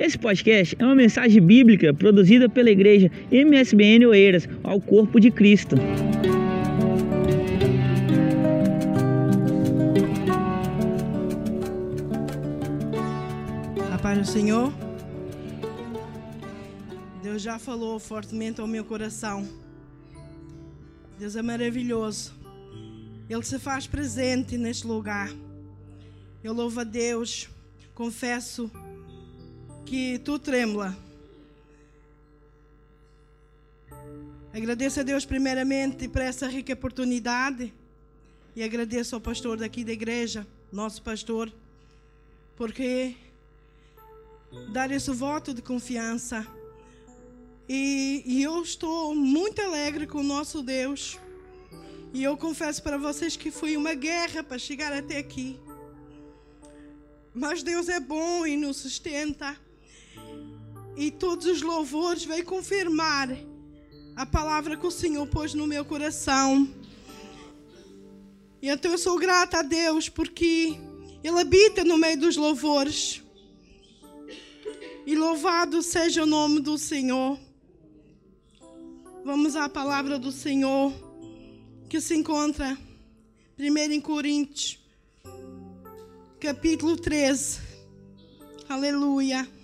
Esse podcast é uma mensagem bíblica produzida pela igreja MSBN Oeiras ao Corpo de Cristo. A paz do Senhor. Deus já falou fortemente ao meu coração. Deus é maravilhoso. Ele se faz presente neste lugar. Eu louvo a Deus. Confesso que tu tremula. Agradeço a Deus primeiramente por essa rica oportunidade e agradeço ao pastor daqui da igreja, nosso pastor, porque dar esse voto de confiança. E, e, eu estou muito alegre com o nosso Deus. E eu confesso para vocês que foi uma guerra para chegar até aqui. Mas Deus é bom e nos sustenta. E todos os louvores vêm confirmar a palavra que o Senhor pôs no meu coração. E então eu sou grata a Deus porque Ele habita no meio dos louvores. E louvado seja o nome do Senhor. Vamos à palavra do Senhor que se encontra 1 Coríntios, capítulo 13. Aleluia.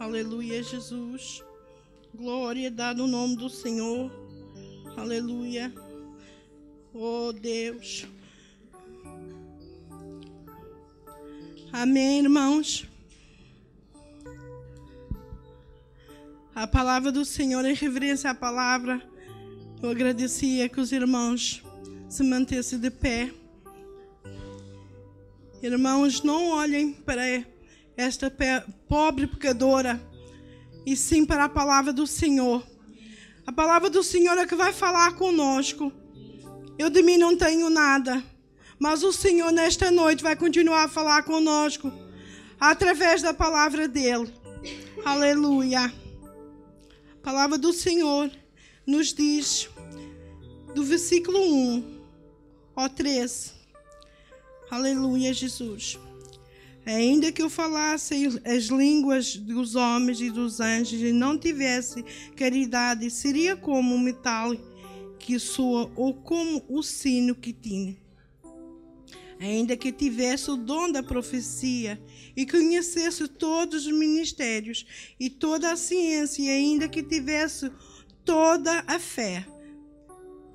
Aleluia, Jesus. Glória dá no nome do Senhor. Aleluia. Oh Deus. Amém, irmãos. A palavra do Senhor, em reverência à palavra, eu agradecia que os irmãos se mantessem de pé. Irmãos, não olhem para esta pobre pecadora, e sim para a palavra do Senhor. A palavra do Senhor é que vai falar conosco. Eu de mim não tenho nada, mas o Senhor nesta noite vai continuar a falar conosco através da palavra dele. Aleluia. A palavra do Senhor nos diz do versículo 1 ao 13. Aleluia, Jesus. Ainda que eu falasse as línguas dos homens e dos anjos e não tivesse caridade, seria como o metal que soa ou como o sino que tinha. Ainda que tivesse o dom da profecia e conhecesse todos os ministérios e toda a ciência, e ainda que tivesse toda a fé,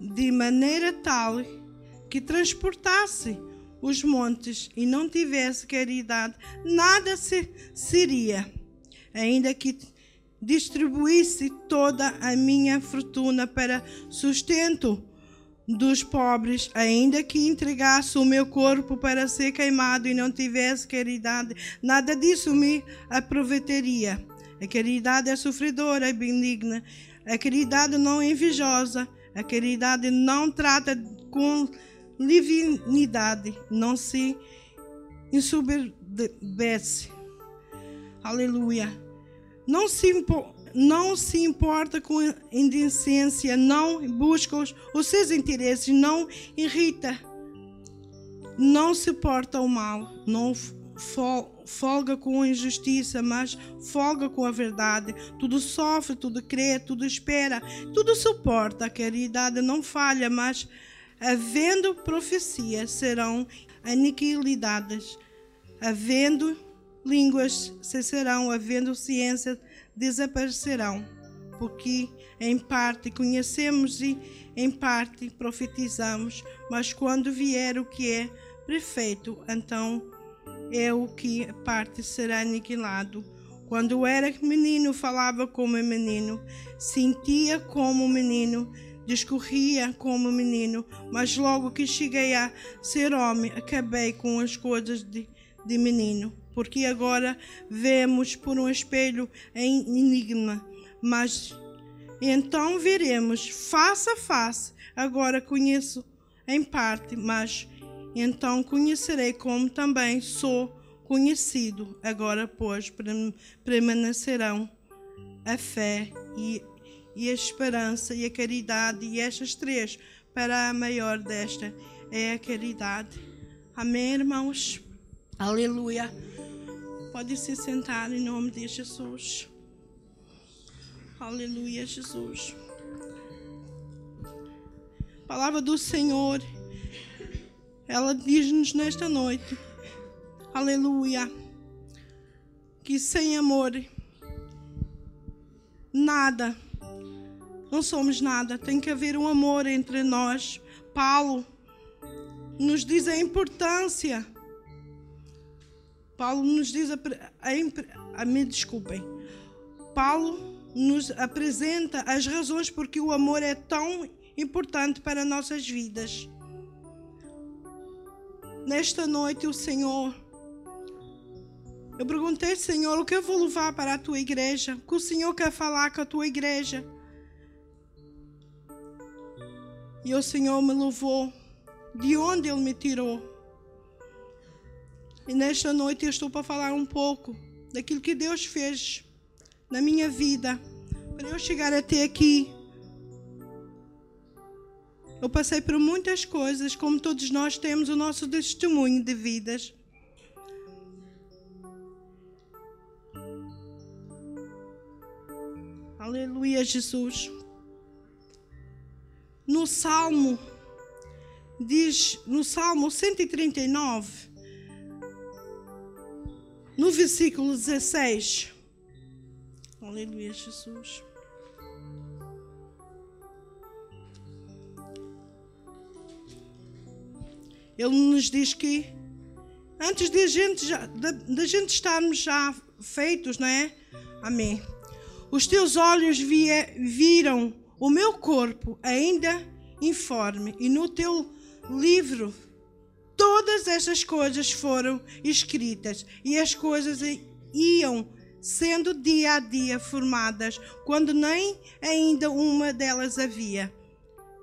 de maneira tal que transportasse os montes e não tivesse caridade, nada se, seria, ainda que distribuísse toda a minha fortuna para sustento dos pobres, ainda que entregasse o meu corpo para ser queimado e não tivesse caridade, nada disso me aproveitaria. A caridade é sofredora e benigna, a caridade não é invejosa, a caridade não trata com divinidade não se ensoberbece. Aleluia. Não se, não se importa com indecência, não busca os, os seus interesses, não irrita, não suporta o mal, não folga com a injustiça, mas folga com a verdade. Tudo sofre, tudo crê, tudo espera, tudo suporta. A caridade não falha, mas havendo profecia, serão aniquiladas, havendo línguas cessarão, havendo ciência desaparecerão, porque em parte conhecemos e em parte profetizamos, mas quando vier o que é perfeito, então é o que parte será aniquilado. Quando era menino, falava como menino, sentia como menino, discorria como menino, mas logo que cheguei a ser homem, acabei com as coisas de, de menino. Porque agora vemos por um espelho em enigma, mas então veremos face a face. Agora conheço em parte, mas então conhecerei como também sou conhecido. Agora, pois, permanecerão a fé e, e a esperança e a caridade, e estas três, para a maior desta é a caridade. Amém, irmãos? Aleluia. Pode se sentar em nome de Jesus. Aleluia, Jesus. A palavra do Senhor, ela diz-nos nesta noite, aleluia, que sem amor, nada, não somos nada, tem que haver um amor entre nós. Paulo nos diz a importância. Paulo nos diz a, a, a me desculpem. Paulo nos apresenta as razões porque o amor é tão importante para nossas vidas. Nesta noite, o Senhor, eu perguntei, Senhor, o que eu vou levar para a tua igreja? O que o Senhor quer falar com a tua igreja? E o Senhor me levou de onde Ele me tirou. E nesta noite eu estou para falar um pouco daquilo que Deus fez na minha vida para eu chegar até aqui. Eu passei por muitas coisas, como todos nós temos o nosso testemunho de vidas. Aleluia, Jesus. No Salmo, diz, no Salmo 139, no versículo 16, Aleluia, Jesus. Ele nos diz que antes de a gente já, da, da gente estarmos já feitos, não é? Amém. Os teus olhos via, viram o meu corpo ainda informe, e no teu livro todas essas coisas foram escritas, e as coisas iam sendo dia a dia formadas, quando nem ainda uma delas havia.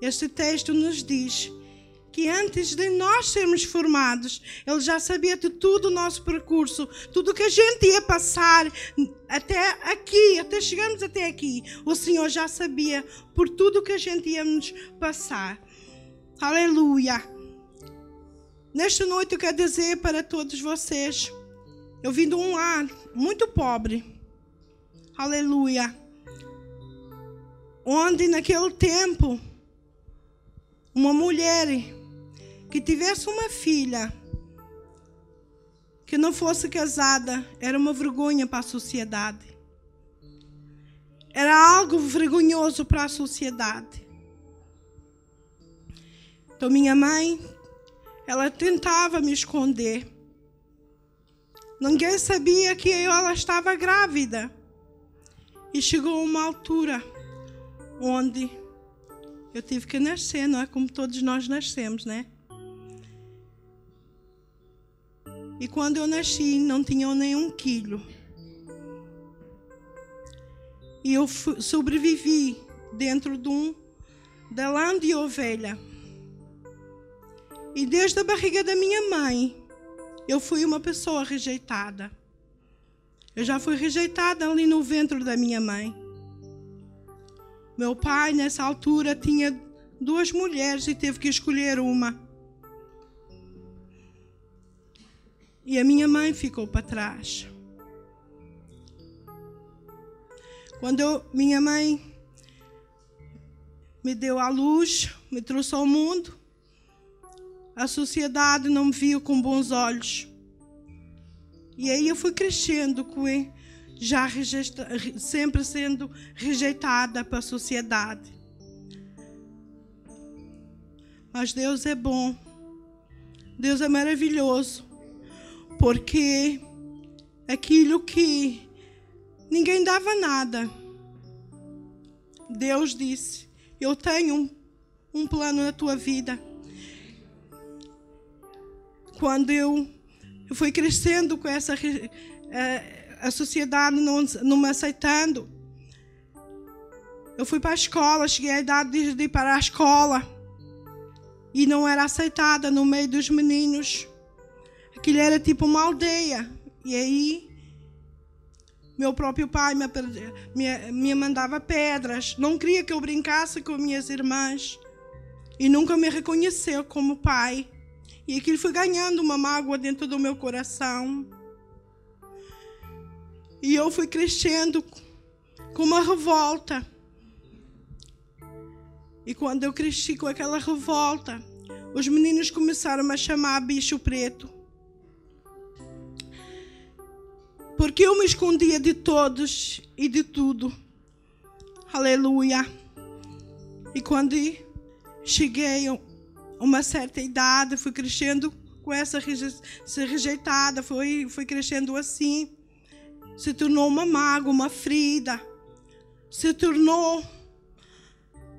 Este texto nos diz que antes de nós sermos formados, Ele já sabia de todo o nosso percurso, tudo que a gente ia passar até aqui, até chegarmos até aqui. O Senhor já sabia por tudo que a gente íamos passar. Aleluia. Nesta noite eu quero dizer para todos vocês eu vim de um lar muito pobre. Aleluia. Onde naquele tempo uma mulher que tivesse uma filha que não fosse casada era uma vergonha para a sociedade. Era algo vergonhoso para a sociedade. Então minha mãe, ela tentava me esconder. Ninguém sabia que ela estava grávida. E chegou uma altura onde eu tive que nascer, não é como todos nós nascemos, né? E quando eu nasci, não tinha nenhum quilo. E eu sobrevivi dentro de um da lã de ovelha. E desde a barriga da minha mãe, eu fui uma pessoa rejeitada. Eu já fui rejeitada ali no ventre da minha mãe. Meu pai, nessa altura, tinha duas mulheres e teve que escolher uma. E a minha mãe ficou para trás. Quando eu, minha mãe me deu a luz, me trouxe ao mundo, a sociedade não me viu com bons olhos. E aí eu fui crescendo com já rejeita, sempre sendo rejeitada pela sociedade. Mas Deus é bom. Deus é maravilhoso. Porque aquilo que ninguém dava nada. Deus disse: Eu tenho um, um plano na tua vida quando eu, fui crescendo com essa eh, a sociedade não, não me aceitando. Eu fui para a escola, cheguei à idade de, de ir para a escola e não era aceitada no meio dos meninos. Aquilo era tipo uma aldeia. E aí Meu próprio pai me, me, me mandava pedras, não queria que eu brincasse com minhas irmãs e nunca me reconheceu como pai. E aquilo foi ganhando uma mágoa dentro do meu coração. E eu fui crescendo com uma revolta. E quando eu cresci com aquela revolta, os meninos começaram a chamar bicho preto. Porque eu me escondia de todos e de tudo. Aleluia. E quando cheguei a uma certa idade, fui crescendo com essa rejeitada, fui, fui crescendo assim. Se tornou uma mágoa, uma ferida. Se tornou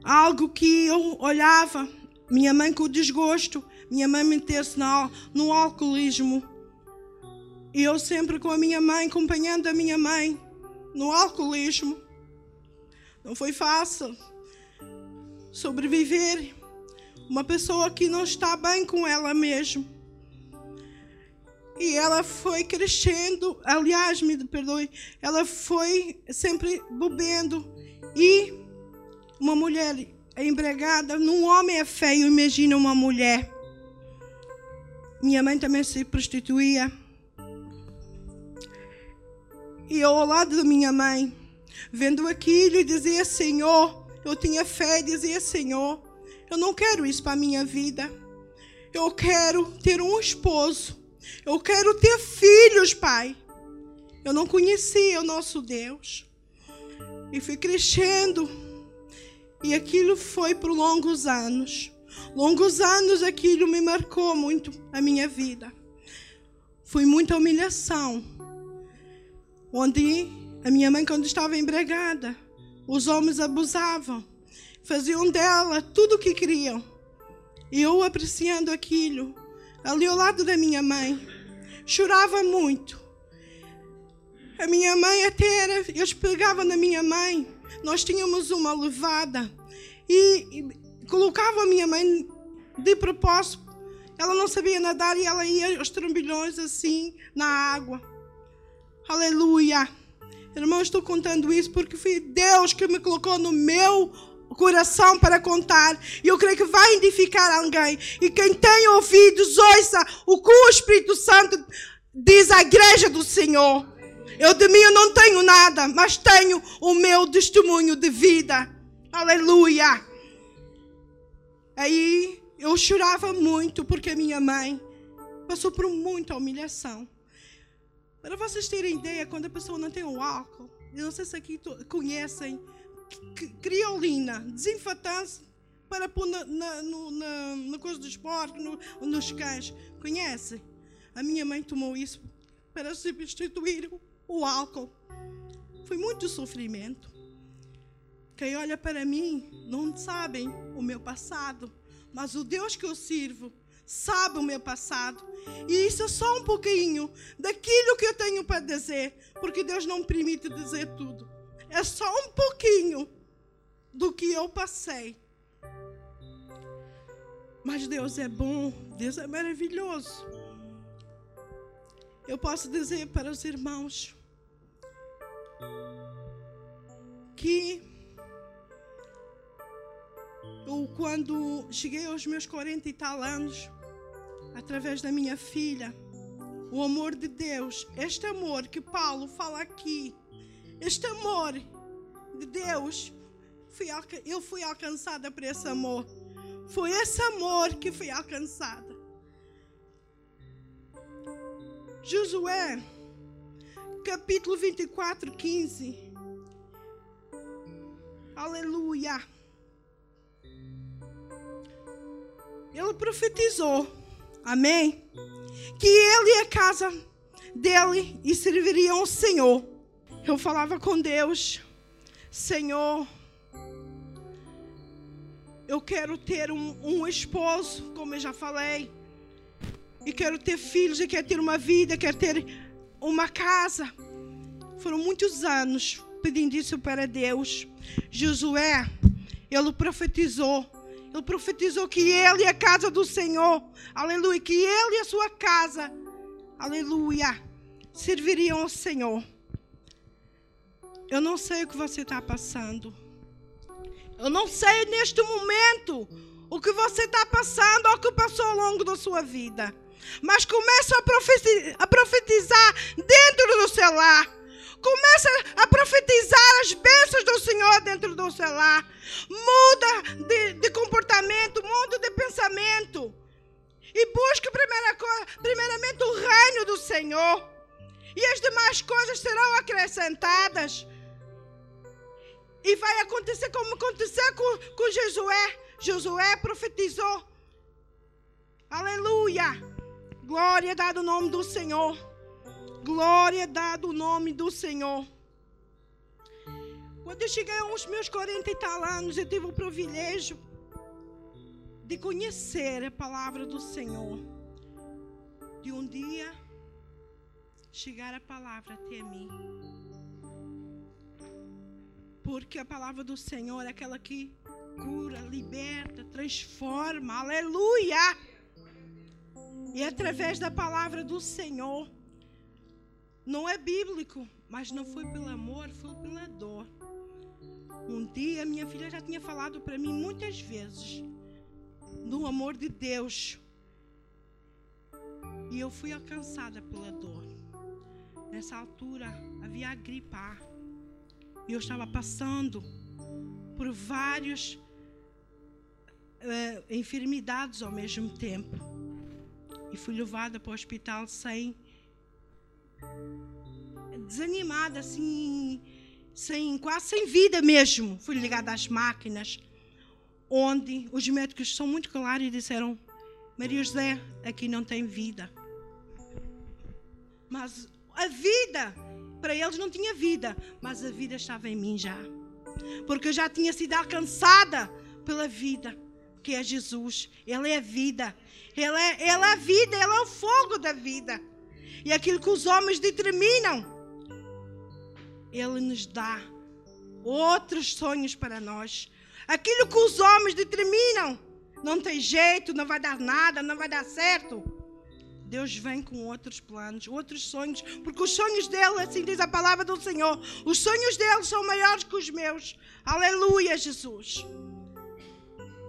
algo que eu olhava minha mãe com desgosto, minha mãe meteu-se no alcoolismo. E eu sempre com a minha mãe, acompanhando a minha mãe no alcoolismo. Não foi fácil sobreviver. Uma pessoa que não está bem com ela mesma. E ela foi crescendo, aliás, me perdoe, ela foi sempre bebendo. E uma mulher empregada. Num homem é feio, imagina uma mulher. Minha mãe também se prostituía. E ao lado da minha mãe, vendo aquilo dizia: Senhor, eu tinha fé e dizia: Senhor, eu não quero isso para a minha vida. Eu quero ter um esposo. Eu quero ter filhos, Pai. Eu não conhecia o nosso Deus. E fui crescendo e aquilo foi por longos anos. Longos anos aquilo me marcou muito a minha vida. Foi muita humilhação. Onde a minha mãe, quando estava embregada, os homens abusavam, faziam dela tudo o que queriam. E eu apreciando aquilo, ali ao lado da minha mãe, chorava muito. A minha mãe até era, eu pegava na minha mãe nós tínhamos uma levada e, e colocava a minha mãe de propósito. Ela não sabia nadar e ela ia aos trambilhões assim na água. Aleluia. Irmão, estou contando isso porque foi Deus que me colocou no meu coração para contar. E eu creio que vai edificar alguém. E quem tem ouvidos, ouça o que o Espírito Santo diz à igreja do Senhor. Eu de mim eu não tenho nada, mas tenho o meu testemunho de vida. Aleluia. Aí eu chorava muito porque a minha mãe passou por muita humilhação. Para vocês terem ideia, quando a pessoa não tem o álcool, eu não sei se aqui conhecem, criolina, desinfatante para pôr na, na, no, na, na coisa dos porcos, no, nos cães. Conhecem? A minha mãe tomou isso para substituir o álcool. Foi muito sofrimento. Quem olha para mim não sabem o meu passado, mas o Deus que eu sirvo sabe o meu passado. E isso é só um pouquinho daquilo que eu tenho para dizer, porque Deus não permite dizer tudo. É só um pouquinho do que eu passei. Mas Deus é bom, Deus é maravilhoso. Eu posso dizer para os irmãos, que eu, quando cheguei aos meus 40 e tal anos, através da minha filha, o amor de Deus, este amor que Paulo fala aqui, este amor de Deus, fui, eu fui alcançada por esse amor. Foi esse amor que fui alcançada. Josué, capítulo 24, 15. Aleluia. Ele profetizou, amém? Que ele e a casa dele e serviriam ao Senhor. Eu falava com Deus, Senhor, eu quero ter um, um esposo, como eu já falei, e quero ter filhos, e quero ter uma vida, quero ter uma casa. Foram muitos anos pedindo isso para Deus. Josué, ele profetizou. Ele profetizou que ele e a casa do Senhor, aleluia, que ele e a sua casa, aleluia, serviriam ao Senhor. Eu não sei o que você está passando. Eu não sei neste momento o que você está passando ou o que passou ao longo da sua vida. Mas começa a profetizar dentro do seu lar. Começa a profetizar as bênçãos do dentro do seu lar. Muda de, de comportamento, muda de pensamento. E busque primeira, primeiramente o reino do Senhor. E as demais coisas serão acrescentadas. E vai acontecer como aconteceu com, com Josué. Josué profetizou. Aleluia. Glória dada o nome do Senhor. Glória dada o nome do Senhor. Quando eu cheguei aos meus 40 e tal anos, eu tive o privilégio de conhecer a palavra do Senhor. De um dia chegar a palavra até mim. Porque a palavra do Senhor é aquela que cura, liberta, transforma. Aleluia! E através da palavra do Senhor. Não é bíblico, mas não foi pelo amor, foi pela dor. Um dia minha filha já tinha falado para mim muitas vezes do amor de Deus. E eu fui alcançada pela dor. Nessa altura havia a gripar. E eu estava passando por várias uh, enfermidades ao mesmo tempo. E fui levada para o hospital sem. desanimada, assim. Sem, quase sem vida mesmo. Fui ligada às máquinas, onde os médicos são muito claros e disseram: Maria José, aqui não tem vida. Mas a vida para eles não tinha vida, mas a vida estava em mim já. Porque eu já tinha sido alcançada pela vida, que é Jesus. Ele é a vida. Ele é, ele é a vida, ele é o fogo da vida. E aquilo que os homens determinam, ele nos dá outros sonhos para nós. Aquilo que os homens determinam, não tem jeito, não vai dar nada, não vai dar certo. Deus vem com outros planos, outros sonhos, porque os sonhos dele, assim diz a palavra do Senhor, os sonhos dele são maiores que os meus. Aleluia, Jesus.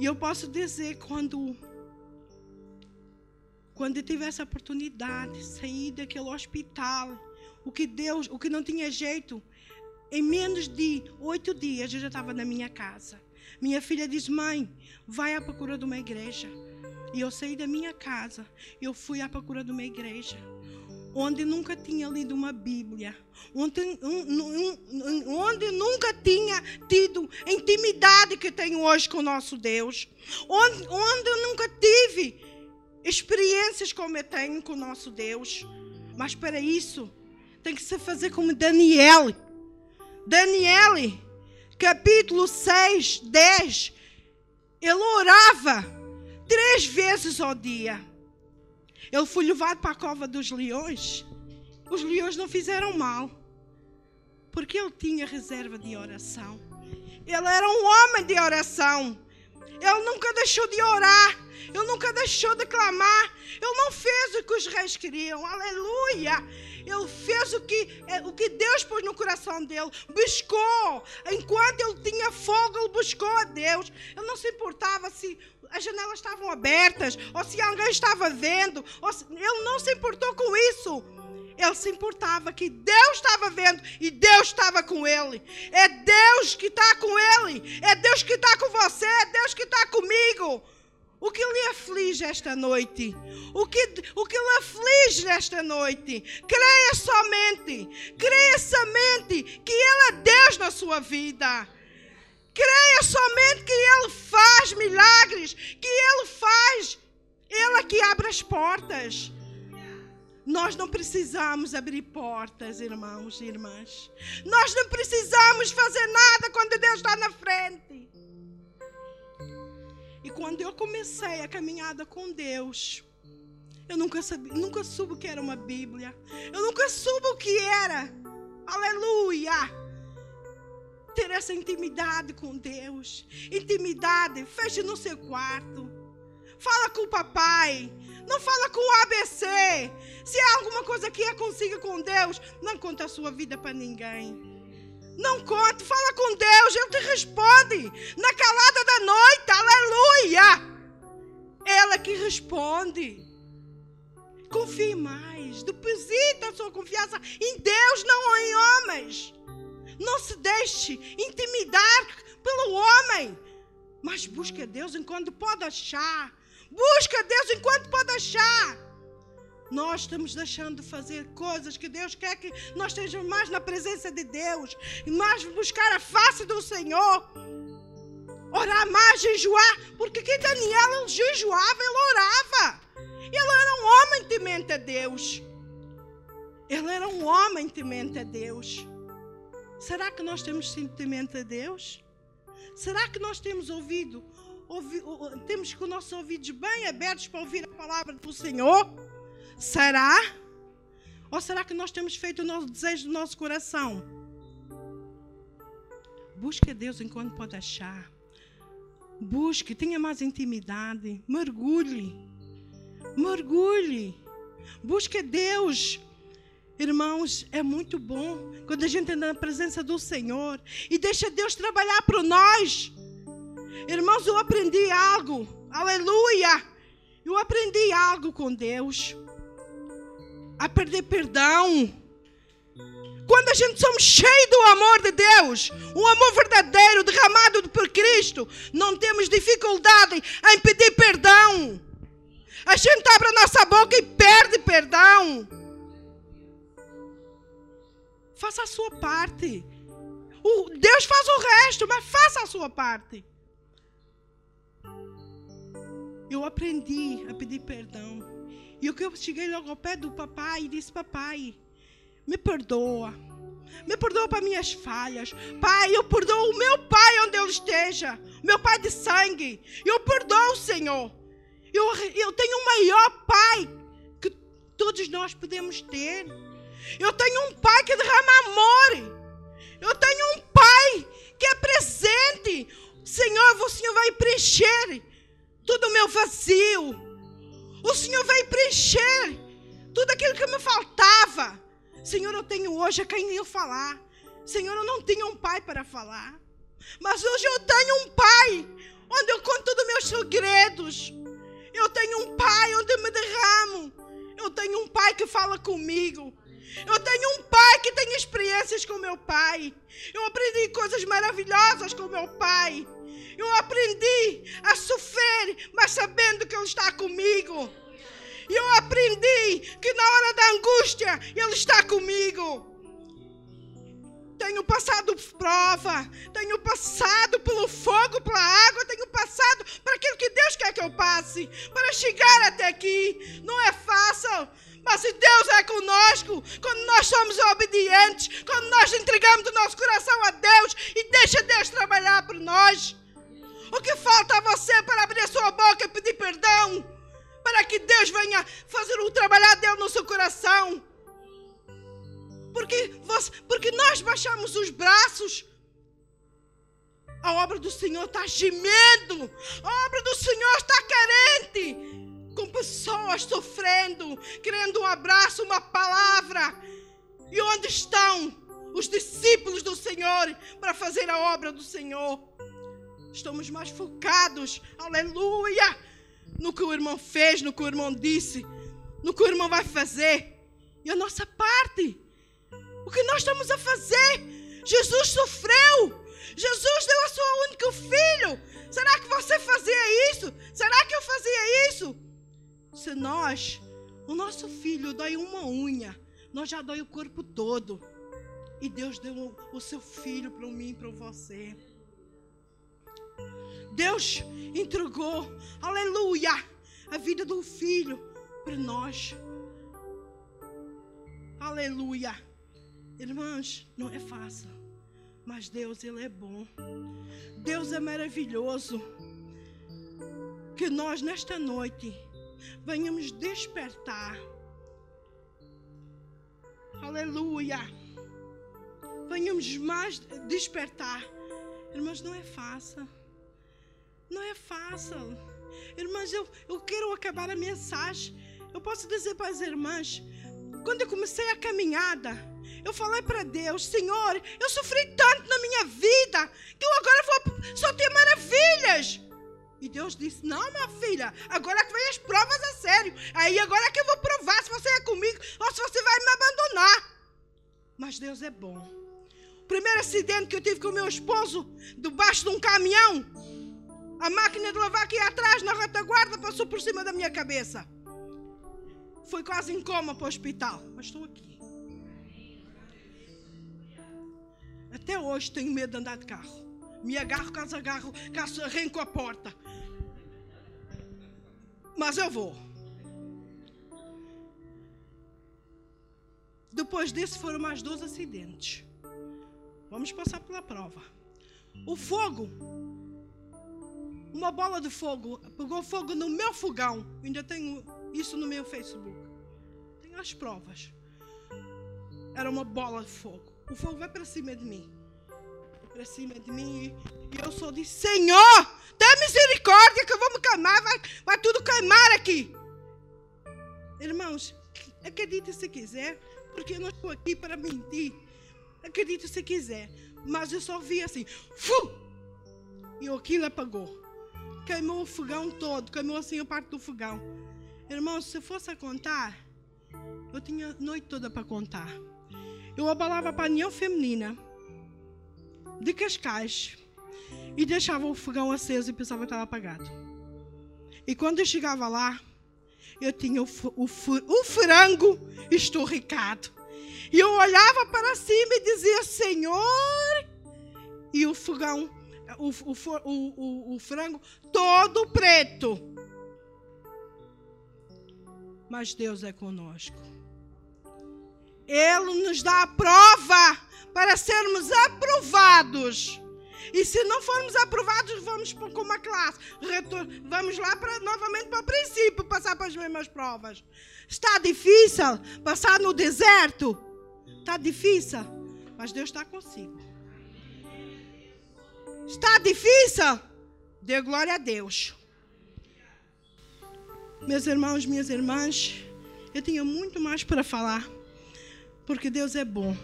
E eu posso dizer quando quando eu tive essa oportunidade de sair daquele hospital, o que Deus, o que não tinha jeito, em menos de oito dias eu já estava na minha casa. Minha filha diz: Mãe, vai à procura de uma igreja. E eu saí da minha casa, eu fui à procura de uma igreja, onde nunca tinha lido uma Bíblia, onde, onde nunca tinha tido intimidade que tenho hoje com o nosso Deus, onde, onde eu nunca tive experiências como eu tenho com o nosso Deus. Mas para isso, tem que se fazer como Daniel. Daniel, capítulo 6, 10, ele orava três vezes ao dia. Ele foi levado para a cova dos leões. Os leões não fizeram mal, porque ele tinha reserva de oração. Ele era um homem de oração. Ele nunca deixou de orar. Ele nunca deixou de clamar. Ele não fez o que os reis queriam. Aleluia. Ele fez o que, é, o que Deus pôs no coração dele. Buscou. Enquanto ele tinha fogo, ele buscou a Deus. Ele não se importava se as janelas estavam abertas, ou se alguém estava vendo. Se... Ele não se importou com isso. Ele se importava que Deus estava vendo e Deus estava com ele. É Deus que está com ele. É Deus que está com você. É Deus que está comigo. O que lhe aflige esta noite? O que, o que lhe aflige esta noite? Creia somente, creia somente que Ele é Deus na sua vida. Creia somente que Ele faz milagres, que Ele faz. Ele é que abre as portas. Nós não precisamos abrir portas, irmãos e irmãs. Nós não precisamos fazer nada quando Deus está na frente. Quando eu comecei a caminhada com Deus, eu nunca, sabia, nunca soube o que era uma Bíblia. Eu nunca soube o que era. Aleluia! ter essa intimidade com Deus. Intimidade, feche no seu quarto. Fala com o papai. Não fala com o ABC. Se há alguma coisa que é consiga com Deus, não conta a sua vida para ninguém. Não conte, fala com Deus, Ele te responde. Na calada da noite, aleluia. Ela que responde. Confie mais. Deposita a sua confiança em Deus, não em homens. Não se deixe intimidar pelo homem. Mas busca Deus enquanto pode achar. Busca Deus enquanto pode achar. Nós estamos deixando de fazer coisas que Deus quer que nós estejamos mais na presença de Deus, mais buscar a face do Senhor, orar mais, jejuar, porque que Daniel ele jejuava, ele orava. Ele era um homem temente a Deus. Ele era um homem temente a Deus. Será que nós temos sentimento a Deus? Será que nós temos ouvido, ouvi, temos com os nossos ouvidos bem abertos para ouvir a palavra do Senhor? Será? Ou será que nós temos feito o nosso desejo do nosso coração? Busque Deus enquanto pode achar. Busque, tenha mais intimidade. Mergulhe. Mergulhe. Busque Deus. Irmãos, é muito bom quando a gente anda na presença do Senhor e deixa Deus trabalhar por nós. Irmãos, eu aprendi algo. Aleluia! Eu aprendi algo com Deus. A perder perdão. Quando a gente somos cheios do amor de Deus, um amor verdadeiro derramado por Cristo, não temos dificuldade em pedir perdão. A gente abre a nossa boca e perde perdão. Faça a sua parte. O Deus faz o resto, mas faça a sua parte. Eu aprendi a pedir perdão. E o que eu cheguei logo ao pé do papai e disse: Papai, me perdoa. Me perdoa para minhas falhas. Pai, eu perdoo o meu pai onde ele esteja. Meu pai de sangue. Eu perdoo, Senhor. Eu, eu tenho um maior pai que todos nós podemos ter. Eu tenho um pai que derrama amor. Eu tenho um pai que é presente. Senhor, o Senhor vai preencher todo o meu vazio. O Senhor vai preencher tudo aquilo que me faltava. Senhor, eu tenho hoje a quem eu falar. Senhor, eu não tinha um pai para falar. Mas hoje eu tenho um pai onde eu conto todos os meus segredos. Eu tenho um pai onde eu me derramo. Eu tenho um pai que fala comigo. Eu tenho um pai que tem experiências com meu pai. Eu aprendi coisas maravilhosas com meu pai. Eu aprendi a sofrer, mas sabendo que Ele está comigo. Eu aprendi que na hora da angústia Ele está comigo. Tenho passado prova, tenho passado pelo fogo, pela água, tenho passado para aquilo que Deus quer que eu passe, para chegar até aqui. Não é fácil, mas se Deus é conosco, quando nós somos obedientes, quando nós entregamos o nosso coração a Deus e deixa Deus trabalhar por nós. O que falta a você para abrir a sua boca e pedir perdão? Para que Deus venha fazer o trabalhar dele no seu coração. Porque, você, porque nós baixamos os braços. A obra do Senhor está gemendo. A obra do Senhor está carente. Com pessoas sofrendo, querendo um abraço, uma palavra. E onde estão os discípulos do Senhor para fazer a obra do Senhor? Estamos mais focados, aleluia, no que o irmão fez, no que o irmão disse, no que o irmão vai fazer. E a nossa parte, o que nós estamos a fazer? Jesus sofreu, Jesus deu a seu único filho. Será que você fazia isso? Será que eu fazia isso? Se nós, o nosso filho dói uma unha, nós já dói o corpo todo. E Deus deu o seu filho para mim e para você. Deus entregou, aleluia, a vida do filho para nós. Aleluia. Irmãs, não é fácil, mas Deus, Ele é bom. Deus é maravilhoso. Que nós, nesta noite, venhamos despertar. Aleluia. Venhamos mais despertar. Irmãos, não é fácil. Não é fácil. Irmãs, eu, eu quero acabar a mensagem. Eu posso dizer para as irmãs, quando eu comecei a caminhada, Eu falei para Deus, Senhor, eu sofri tanto na minha vida que eu agora vou só ter maravilhas. E Deus disse: Não, minha filha, agora que vem as provas a sério. Aí agora é que eu vou provar se você é comigo ou se você vai me abandonar. Mas Deus é bom. Primeiro acidente que eu tive com o meu esposo, debaixo de um caminhão, a máquina de lavar aqui atrás, na retaguarda, passou por cima da minha cabeça. Foi quase em coma para o hospital, mas estou aqui. Até hoje tenho medo de andar de carro. Me agarro, caso agarro, caso arranco a porta. Mas eu vou. Depois desse foram mais dois acidentes. Vamos passar pela prova. O fogo uma bola de fogo, pegou fogo no meu fogão. Ainda tenho isso no meu Facebook. Tenho as provas. Era uma bola de fogo. O fogo vai para cima de mim. Para cima de mim. E eu só disse: Senhor, dá misericórdia que eu vou me queimar. Vai, vai tudo queimar aqui. Irmãos, acredite se quiser, porque eu não estou aqui para mentir. Acredite se quiser. Mas eu só vi assim. Fu! E aquilo apagou queimou o fogão todo, queimou assim a parte do fogão. Irmão, se fosse a contar, eu tinha a noite toda para contar. Eu abalava a paninha feminina de Cascais e deixava o fogão aceso e pensava que estava apagado. E quando eu chegava lá, eu tinha o, o, o frango esturricado. E eu olhava para cima e dizia: Senhor, e o fogão o, o, o, o frango todo preto. Mas Deus é conosco. Ele nos dá a prova para sermos aprovados. E se não formos aprovados, vamos com uma classe. Vamos lá para, novamente para o princípio, passar para as mesmas provas. Está difícil passar no deserto? Está difícil, mas Deus está consigo. Está difícil? Dê glória a Deus. Meus irmãos, minhas irmãs, eu tinha muito mais para falar, porque Deus é bom.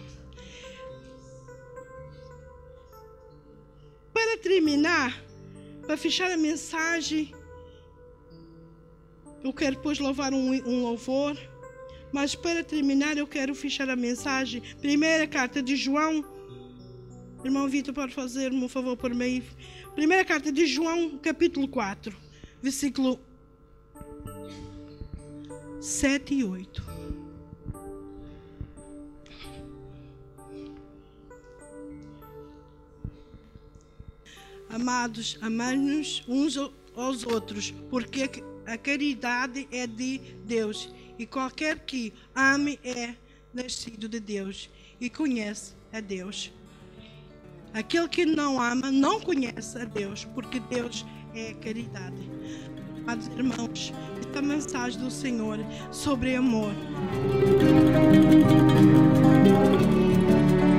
Para terminar, para fechar a mensagem, eu quero depois louvar um, um louvor, mas para terminar, eu quero fechar a mensagem. Primeira carta de João Irmão Vitor, pode fazer-me um favor por meio. Primeira carta de João, capítulo 4, versículo 7 e 8. Amados, amamos uns aos outros, porque a caridade é de Deus, e qualquer que ame é nascido de Deus e conhece a Deus. Aquele que não ama não conhece a Deus, porque Deus é caridade. Amados irmãos, esta mensagem do Senhor sobre amor.